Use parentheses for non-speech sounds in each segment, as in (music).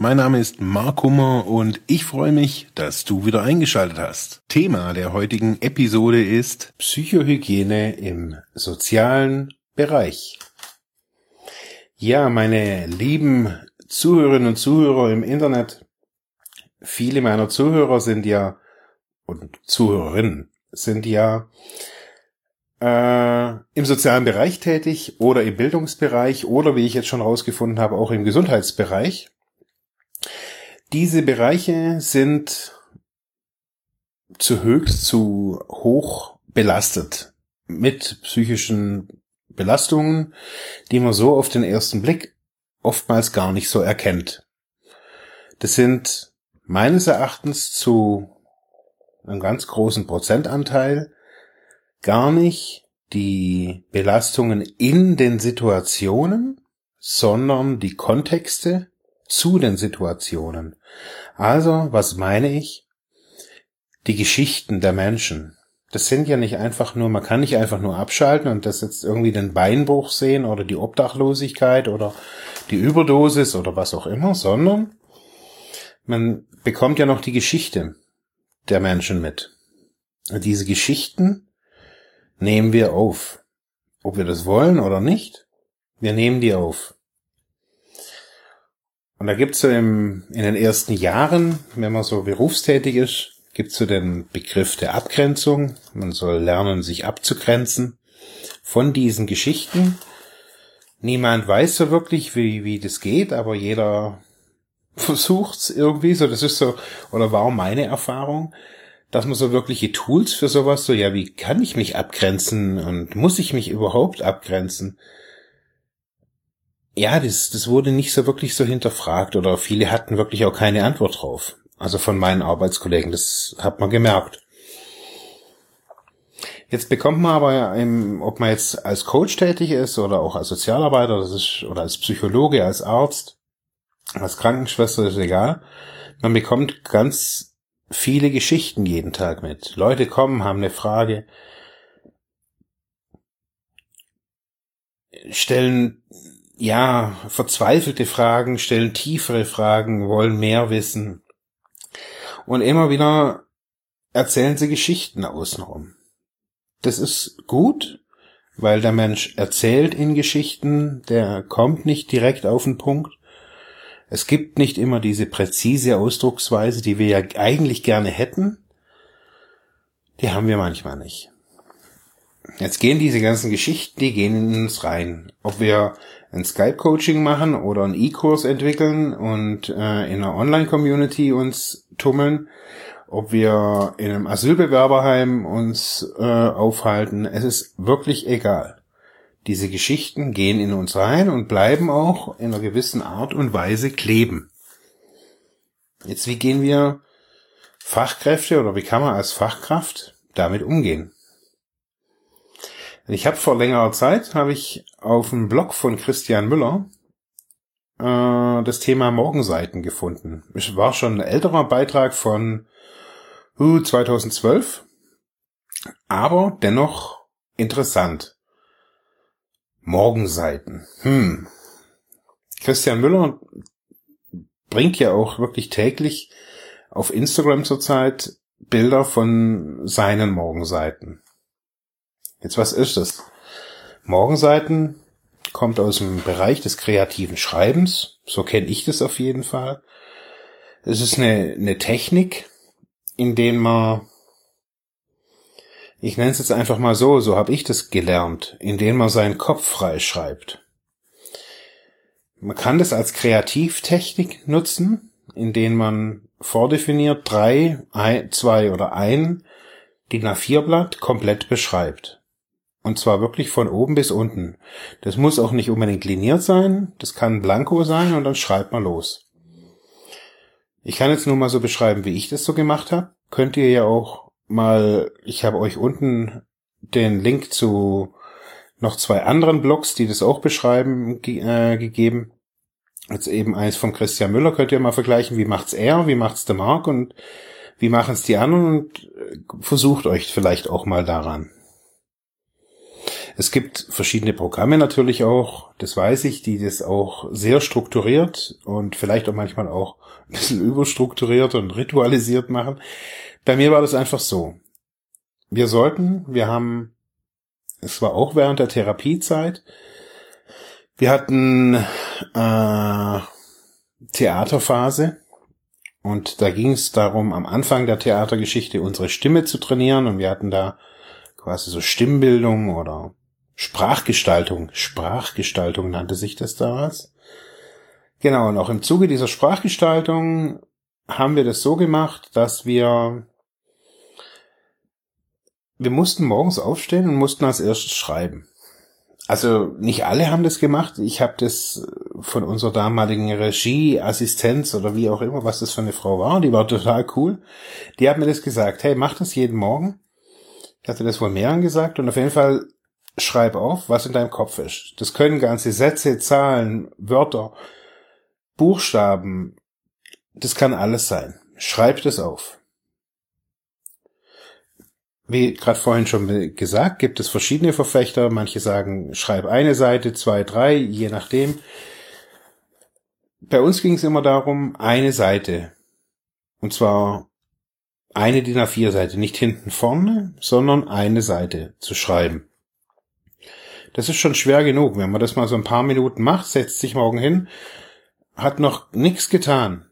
Mein Name ist Mark Hummer und ich freue mich, dass du wieder eingeschaltet hast. Thema der heutigen Episode ist Psychohygiene im sozialen Bereich. Ja, meine lieben Zuhörerinnen und Zuhörer im Internet, viele meiner Zuhörer sind ja und Zuhörerinnen sind ja äh, im sozialen Bereich tätig oder im Bildungsbereich oder wie ich jetzt schon rausgefunden habe, auch im Gesundheitsbereich. Diese Bereiche sind zu höchst zu hoch belastet mit psychischen Belastungen, die man so auf den ersten Blick oftmals gar nicht so erkennt. Das sind meines Erachtens zu einem ganz großen Prozentanteil gar nicht die Belastungen in den Situationen, sondern die Kontexte zu den Situationen. Also, was meine ich? Die Geschichten der Menschen. Das sind ja nicht einfach nur, man kann nicht einfach nur abschalten und das jetzt irgendwie den Beinbruch sehen oder die Obdachlosigkeit oder die Überdosis oder was auch immer, sondern man bekommt ja noch die Geschichte der Menschen mit. Und diese Geschichten nehmen wir auf. Ob wir das wollen oder nicht, wir nehmen die auf. Und da gibt's so im, in den ersten Jahren, wenn man so berufstätig ist, gibt's so den Begriff der Abgrenzung. Man soll lernen, sich abzugrenzen von diesen Geschichten. Niemand weiß so wirklich, wie, wie das geht, aber jeder (laughs) versucht's irgendwie so. Das ist so, oder war meine Erfahrung, dass man so wirkliche Tools für sowas, so, ja, wie kann ich mich abgrenzen und muss ich mich überhaupt abgrenzen? Ja, das, das wurde nicht so wirklich so hinterfragt oder viele hatten wirklich auch keine Antwort drauf. Also von meinen Arbeitskollegen, das hat man gemerkt. Jetzt bekommt man aber, im, ob man jetzt als Coach tätig ist oder auch als Sozialarbeiter das ist, oder als Psychologe, als Arzt, als Krankenschwester, ist egal. Man bekommt ganz viele Geschichten jeden Tag mit. Leute kommen, haben eine Frage, stellen ja verzweifelte Fragen, stellen tiefere Fragen, wollen mehr wissen. Und immer wieder erzählen sie Geschichten außenrum. Das ist gut, weil der Mensch erzählt in Geschichten, der kommt nicht direkt auf den Punkt. Es gibt nicht immer diese präzise Ausdrucksweise, die wir ja eigentlich gerne hätten. Die haben wir manchmal nicht. Jetzt gehen diese ganzen Geschichten, die gehen in uns rein. Ob wir ein Skype-Coaching machen oder einen E-Kurs entwickeln und äh, in einer Online-Community uns tummeln, ob wir in einem Asylbewerberheim uns äh, aufhalten, es ist wirklich egal. Diese Geschichten gehen in uns rein und bleiben auch in einer gewissen Art und Weise kleben. Jetzt, wie gehen wir Fachkräfte oder wie kann man als Fachkraft damit umgehen? Ich habe vor längerer Zeit, habe ich auf dem Blog von Christian Müller äh, das Thema Morgenseiten gefunden. Es war schon ein älterer Beitrag von uh, 2012, aber dennoch interessant. Morgenseiten. Hm. Christian Müller bringt ja auch wirklich täglich auf Instagram zurzeit Bilder von seinen Morgenseiten. Jetzt was ist das? Morgenseiten kommt aus dem Bereich des kreativen Schreibens. So kenne ich das auf jeden Fall. Es ist eine, eine Technik, in der man ich nenne es jetzt einfach mal so, so habe ich das gelernt, indem man seinen Kopf frei schreibt. Man kann das als Kreativtechnik nutzen, indem man vordefiniert drei, ein, zwei oder ein DIN A4-Blatt komplett beschreibt. Und zwar wirklich von oben bis unten. Das muss auch nicht unbedingt liniert sein, das kann blanko sein und dann schreibt man los. Ich kann jetzt nur mal so beschreiben, wie ich das so gemacht habe. Könnt ihr ja auch mal, ich habe euch unten den Link zu noch zwei anderen Blogs, die das auch beschreiben, ge äh, gegeben. Jetzt eben eins von Christian Müller könnt ihr mal vergleichen, wie macht's er, wie macht's der Mark und wie machen's die anderen und äh, versucht euch vielleicht auch mal daran. Es gibt verschiedene Programme natürlich auch, das weiß ich, die das auch sehr strukturiert und vielleicht auch manchmal auch ein bisschen überstrukturiert und ritualisiert machen. Bei mir war das einfach so. Wir sollten, wir haben, es war auch während der Therapiezeit, wir hatten äh, Theaterphase und da ging es darum, am Anfang der Theatergeschichte unsere Stimme zu trainieren und wir hatten da quasi so Stimmbildung oder Sprachgestaltung. Sprachgestaltung nannte sich das damals. Genau, und auch im Zuge dieser Sprachgestaltung haben wir das so gemacht, dass wir wir mussten morgens aufstehen und mussten als erstes schreiben. Also nicht alle haben das gemacht. Ich habe das von unserer damaligen Regieassistenz oder wie auch immer, was das für eine Frau war, die war total cool. Die hat mir das gesagt, hey, mach das jeden Morgen. Ich hatte das wohl mehreren gesagt und auf jeden Fall schreib auf, was in deinem Kopf ist. Das können ganze Sätze, Zahlen, Wörter, Buchstaben, das kann alles sein. Schreib das auf. Wie gerade vorhin schon gesagt, gibt es verschiedene Verfechter. Manche sagen, schreib eine Seite, zwei, drei, je nachdem. Bei uns ging es immer darum, eine Seite. Und zwar eine DIN A4 Seite, nicht hinten vorne, sondern eine Seite zu schreiben. Das ist schon schwer genug. Wenn man das mal so ein paar Minuten macht, setzt sich morgen hin, hat noch nichts getan.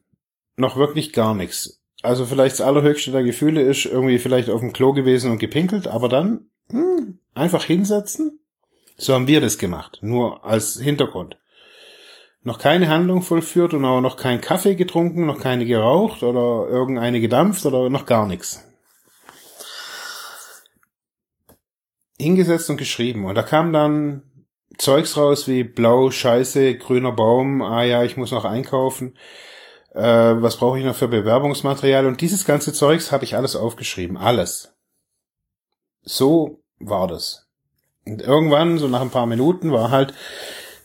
Noch wirklich gar nichts. Also vielleicht das allerhöchste der Gefühle ist irgendwie vielleicht auf dem Klo gewesen und gepinkelt, aber dann hm, einfach hinsetzen. So haben wir das gemacht. Nur als Hintergrund. Noch keine Handlung vollführt und auch noch keinen Kaffee getrunken, noch keine geraucht oder irgendeine gedampft oder noch gar nichts. Hingesetzt und geschrieben. Und da kam dann Zeugs raus wie blau, scheiße, grüner Baum, ah ja, ich muss noch einkaufen. Äh, was brauche ich noch für Bewerbungsmaterial? Und dieses ganze Zeugs habe ich alles aufgeschrieben. Alles. So war das. Und irgendwann, so nach ein paar Minuten, war halt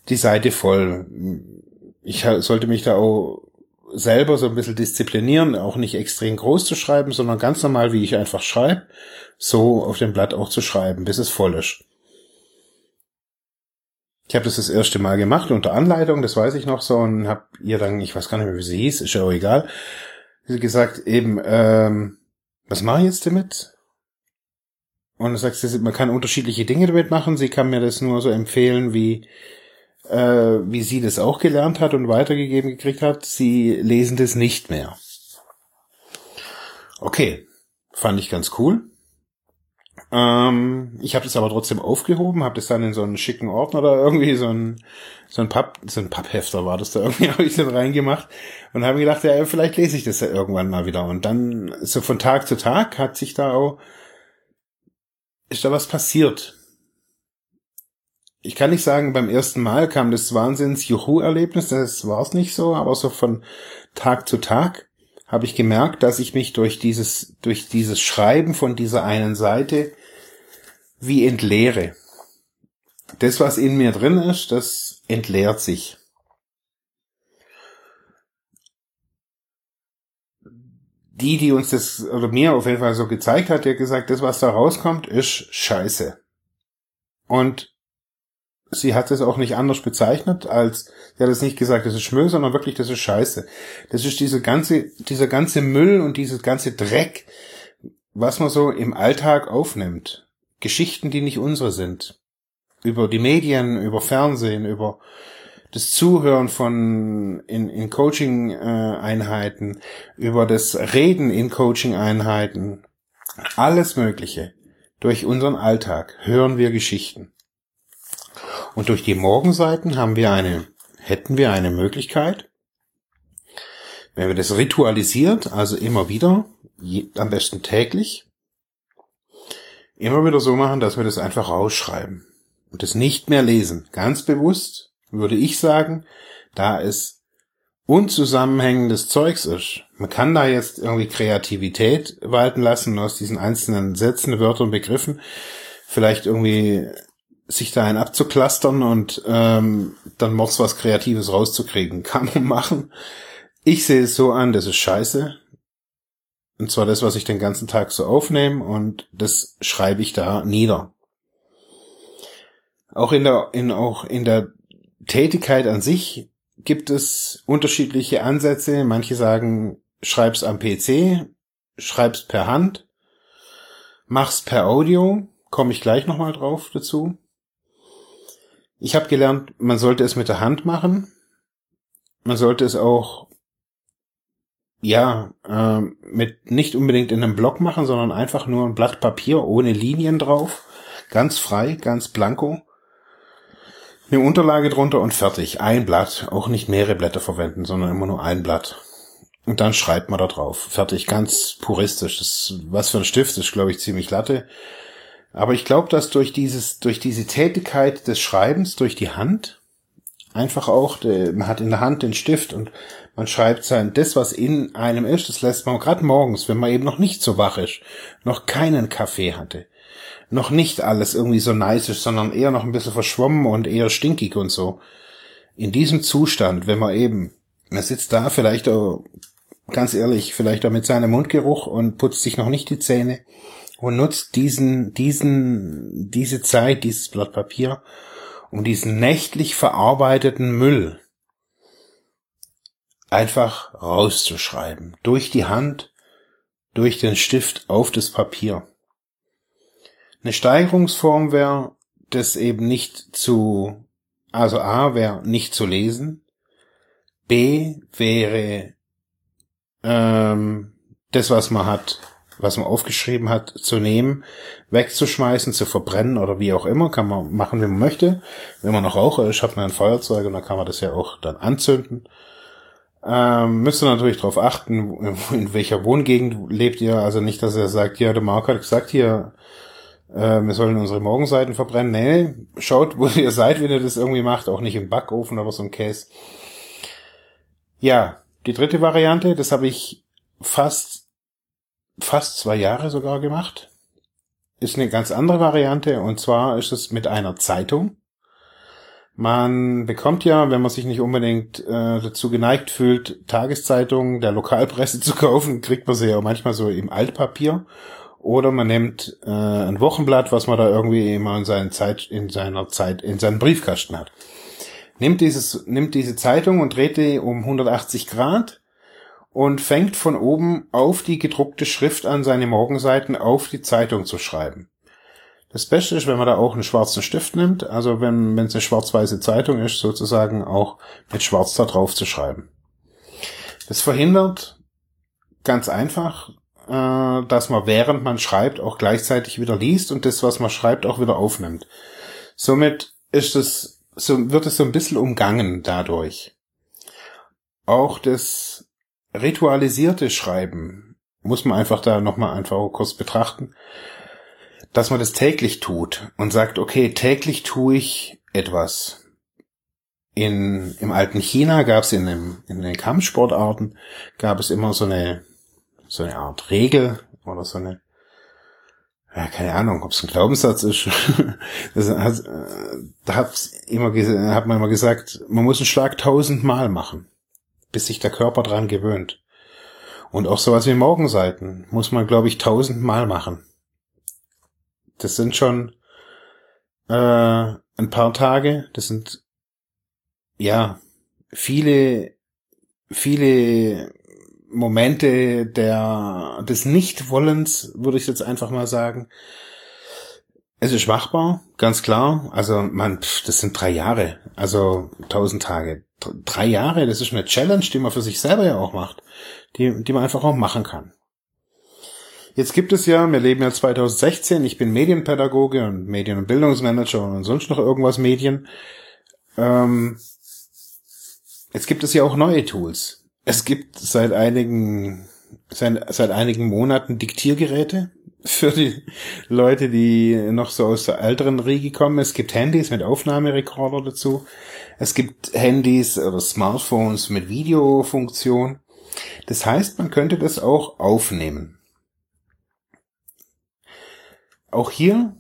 die Seite voll. Ich sollte mich da auch selber so ein bisschen disziplinieren, auch nicht extrem groß zu schreiben, sondern ganz normal, wie ich einfach schreibe, so auf dem Blatt auch zu schreiben, bis es voll ist. Ich habe das das erste Mal gemacht unter Anleitung, das weiß ich noch so, und habe ihr dann, ich weiß gar nicht mehr, wie sie hieß, ist ja auch egal, gesagt, eben, ähm, was mache ich jetzt damit? Und du sagst, man kann unterschiedliche Dinge damit machen. Sie kann mir das nur so empfehlen, wie äh, wie sie das auch gelernt hat und weitergegeben gekriegt hat, sie lesen das nicht mehr. Okay, fand ich ganz cool. Ähm, ich habe das aber trotzdem aufgehoben, habe das dann in so einen schicken Ordner oder irgendwie so ein so ein Papp, so ein Papphefter war das da irgendwie (laughs) habe ich dann reingemacht und habe gedacht, ja, vielleicht lese ich das ja irgendwann mal wieder und dann so von Tag zu Tag hat sich da auch ist da was passiert ich kann nicht sagen, beim ersten Mal kam das Wahnsinns-Juhu-Erlebnis, das war es nicht so, aber so von Tag zu Tag habe ich gemerkt, dass ich mich durch dieses, durch dieses Schreiben von dieser einen Seite wie entleere. Das, was in mir drin ist, das entleert sich. Die, die uns das, oder mir auf jeden Fall so gezeigt hat, der gesagt, das, was da rauskommt, ist scheiße. Und sie hat es auch nicht anders bezeichnet, als sie hat es nicht gesagt, das ist Müll, sondern wirklich, das ist Scheiße. Das ist diese ganze, dieser ganze Müll und dieses ganze Dreck, was man so im Alltag aufnimmt. Geschichten, die nicht unsere sind. Über die Medien, über Fernsehen, über das Zuhören von in, in Coaching-Einheiten, über das Reden in Coaching-Einheiten. Alles Mögliche. Durch unseren Alltag hören wir Geschichten. Und durch die Morgenseiten haben wir eine, hätten wir eine Möglichkeit, wenn wir das ritualisiert, also immer wieder, am besten täglich, immer wieder so machen, dass wir das einfach rausschreiben und es nicht mehr lesen. Ganz bewusst würde ich sagen, da es unzusammenhängendes Zeugs ist. Man kann da jetzt irgendwie Kreativität walten lassen aus diesen einzelnen Sätzen, Wörtern, Begriffen vielleicht irgendwie sich da einen abzuklustern und ähm, dann mords was Kreatives rauszukriegen. (laughs) Kann man machen. Ich sehe es so an, das ist scheiße. Und zwar das, was ich den ganzen Tag so aufnehme und das schreibe ich da nieder. Auch in der, in, auch in der Tätigkeit an sich gibt es unterschiedliche Ansätze. Manche sagen, schreib's am PC, schreib's per Hand, mach's per Audio, komme ich gleich nochmal drauf dazu. Ich habe gelernt, man sollte es mit der Hand machen. Man sollte es auch ja, äh, mit nicht unbedingt in einem Block machen, sondern einfach nur ein Blatt Papier ohne Linien drauf, ganz frei, ganz blanko. Eine Unterlage drunter und fertig. Ein Blatt, auch nicht mehrere Blätter verwenden, sondern immer nur ein Blatt. Und dann schreibt man da drauf. Fertig, ganz puristisch. Das, was für ein Stift ist, glaube ich, ziemlich latte. Aber ich glaube, dass durch dieses, durch diese Tätigkeit des Schreibens, durch die Hand, einfach auch, man hat in der Hand den Stift und man schreibt sein, das, was in einem ist, das lässt man gerade morgens, wenn man eben noch nicht so wach ist, noch keinen Kaffee hatte, noch nicht alles irgendwie so nice ist, sondern eher noch ein bisschen verschwommen und eher stinkig und so. In diesem Zustand, wenn man eben, man sitzt da vielleicht auch, ganz ehrlich, vielleicht auch mit seinem Mundgeruch und putzt sich noch nicht die Zähne und nutzt diesen, diesen, diese Zeit, dieses Blatt Papier, um diesen nächtlich verarbeiteten Müll einfach rauszuschreiben. Durch die Hand, durch den Stift auf das Papier. Eine Steigerungsform wäre, das eben nicht zu, also A wäre nicht zu lesen, B wäre ähm, das, was man hat, was man aufgeschrieben hat, zu nehmen, wegzuschmeißen, zu verbrennen oder wie auch immer, kann man machen, wie man möchte. Wenn man noch Raucher ist, hat man ein Feuerzeug und dann kann man das ja auch dann anzünden. Ähm, müsst ihr natürlich darauf achten, in welcher Wohngegend lebt ihr. Also nicht, dass er sagt, ja, der Marc hat gesagt hier, äh, wir sollen unsere Morgenseiten verbrennen. Nee, schaut, wo ihr seid, wenn ihr das irgendwie macht. Auch nicht im Backofen oder so ein Käse. Ja, die dritte Variante, das habe ich fast fast zwei Jahre sogar gemacht. Ist eine ganz andere Variante und zwar ist es mit einer Zeitung. Man bekommt ja, wenn man sich nicht unbedingt äh, dazu geneigt fühlt, Tageszeitungen der Lokalpresse (laughs) zu kaufen, kriegt man sie ja manchmal so im Altpapier. Oder man nimmt äh, ein Wochenblatt, was man da irgendwie immer in, seinen Zeit, in seiner Zeit in seinen Briefkasten hat. Nimmt, dieses, nimmt diese Zeitung und dreht die um 180 Grad und fängt von oben auf die gedruckte Schrift an, seine Morgenseiten auf die Zeitung zu schreiben. Das Beste ist, wenn man da auch einen schwarzen Stift nimmt, also wenn es eine schwarz-weiße Zeitung ist, sozusagen auch mit schwarz da drauf zu schreiben. Das verhindert ganz einfach, äh, dass man während man schreibt auch gleichzeitig wieder liest und das, was man schreibt, auch wieder aufnimmt. Somit ist es, so wird es so ein bisschen umgangen dadurch. Auch das ritualisierte Schreiben muss man einfach da nochmal einfach kurz betrachten, dass man das täglich tut und sagt, okay, täglich tue ich etwas. In, Im alten China gab es in, dem, in den Kampfsportarten gab es immer so eine, so eine Art Regel oder so eine, ja, keine Ahnung, ob es ein Glaubenssatz ist. (laughs) das hat, da hat, immer, hat man immer gesagt, man muss einen Schlag tausendmal machen bis sich der Körper dran gewöhnt. Und auch sowas wie Morgenseiten muss man, glaube ich, tausendmal machen. Das sind schon äh, ein paar Tage, das sind ja viele, viele Momente der des Nichtwollens, würde ich jetzt einfach mal sagen. Es ist machbar, ganz klar. Also man, das sind drei Jahre, also tausend Tage drei Jahre, das ist eine Challenge, die man für sich selber ja auch macht, die, die man einfach auch machen kann. Jetzt gibt es ja, wir leben ja 2016, ich bin Medienpädagoge und Medien- und Bildungsmanager und sonst noch irgendwas Medien. Ähm, jetzt gibt es ja auch neue Tools. Es gibt seit einigen, seit, seit einigen Monaten Diktiergeräte (laughs) für die Leute, die noch so aus der älteren Riege kommen. Es gibt Handys mit Aufnahmerekorder dazu. Es gibt Handys oder Smartphones mit Videofunktion. Das heißt, man könnte das auch aufnehmen. Auch hier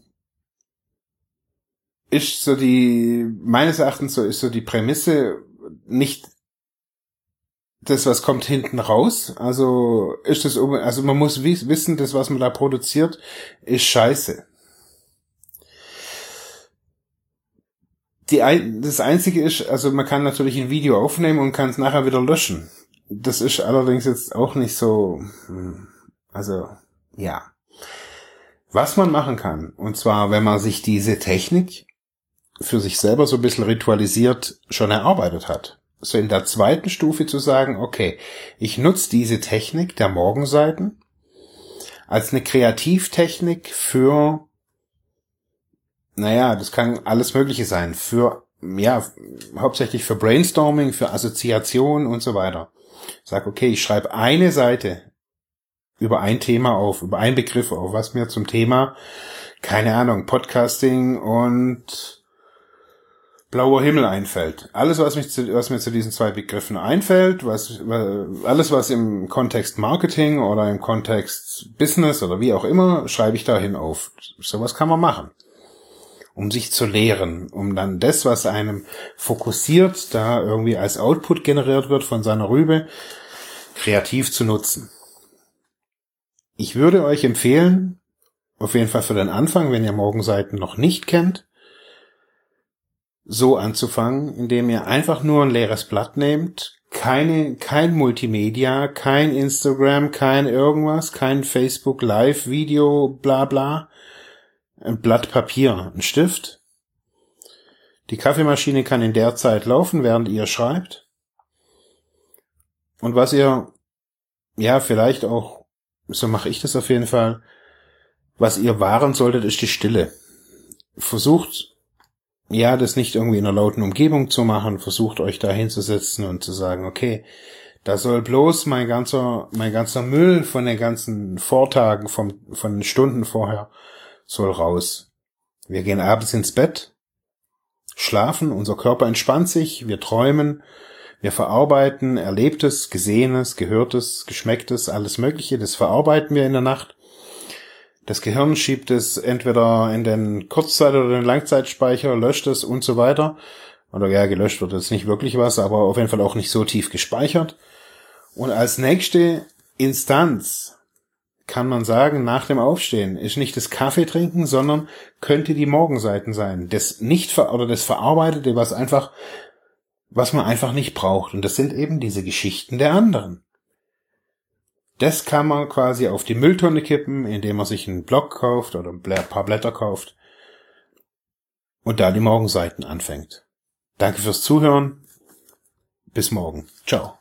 ist so die, meines Erachtens so ist so die Prämisse nicht das, was kommt hinten raus. Also ist das, also man muss wissen, das, was man da produziert, ist scheiße. Die, das einzige ist, also man kann natürlich ein Video aufnehmen und kann es nachher wieder löschen. Das ist allerdings jetzt auch nicht so, hm, also, ja. Was man machen kann, und zwar, wenn man sich diese Technik für sich selber so ein bisschen ritualisiert schon erarbeitet hat. So in der zweiten Stufe zu sagen, okay, ich nutze diese Technik der Morgenseiten als eine Kreativtechnik für, naja, das kann alles Mögliche sein, für, ja, hauptsächlich für Brainstorming, für Assoziation und so weiter. Sag, okay, ich schreibe eine Seite über ein Thema auf, über einen Begriff auf, was mir zum Thema, keine Ahnung, Podcasting und blauer Himmel einfällt. Alles, was, mich zu, was mir zu diesen zwei Begriffen einfällt, was, alles, was im Kontext Marketing oder im Kontext Business oder wie auch immer, schreibe ich dahin auf. Sowas kann man machen. Um sich zu lehren, um dann das, was einem fokussiert, da irgendwie als Output generiert wird von seiner Rübe, kreativ zu nutzen. Ich würde euch empfehlen, auf jeden Fall für den Anfang, wenn ihr Morgenseiten noch nicht kennt, so anzufangen, indem ihr einfach nur ein leeres Blatt nehmt, keine, kein Multimedia, kein Instagram, kein irgendwas, kein Facebook Live Video, bla bla, ein Blatt Papier, ein Stift. Die Kaffeemaschine kann in der Zeit laufen, während ihr schreibt. Und was ihr, ja, vielleicht auch, so mache ich das auf jeden Fall, was ihr wahren solltet, ist die Stille. Versucht ja, das nicht irgendwie in einer lauten Umgebung zu machen, versucht euch da hinzusetzen und zu sagen, okay, da soll bloß mein ganzer, mein ganzer Müll von den ganzen Vortagen, vom, von den Stunden vorher, soll raus. Wir gehen abends ins Bett, schlafen, unser Körper entspannt sich, wir träumen, wir verarbeiten Erlebtes, Gesehenes, Gehörtes, Geschmecktes, alles Mögliche, das verarbeiten wir in der Nacht das Gehirn schiebt es entweder in den Kurzzeit- oder den Langzeitspeicher, löscht es und so weiter. Oder ja, gelöscht wird jetzt nicht wirklich was, aber auf jeden Fall auch nicht so tief gespeichert. Und als nächste Instanz kann man sagen, nach dem Aufstehen ist nicht das Kaffee trinken, sondern könnte die Morgenseiten sein. Das nicht ver oder das Verarbeitete, was einfach, was man einfach nicht braucht. Und das sind eben diese Geschichten der anderen. Das kann man quasi auf die Mülltonne kippen, indem man sich einen Block kauft oder ein paar Blätter kauft und da die Morgenseiten anfängt. Danke fürs Zuhören. Bis morgen. Ciao.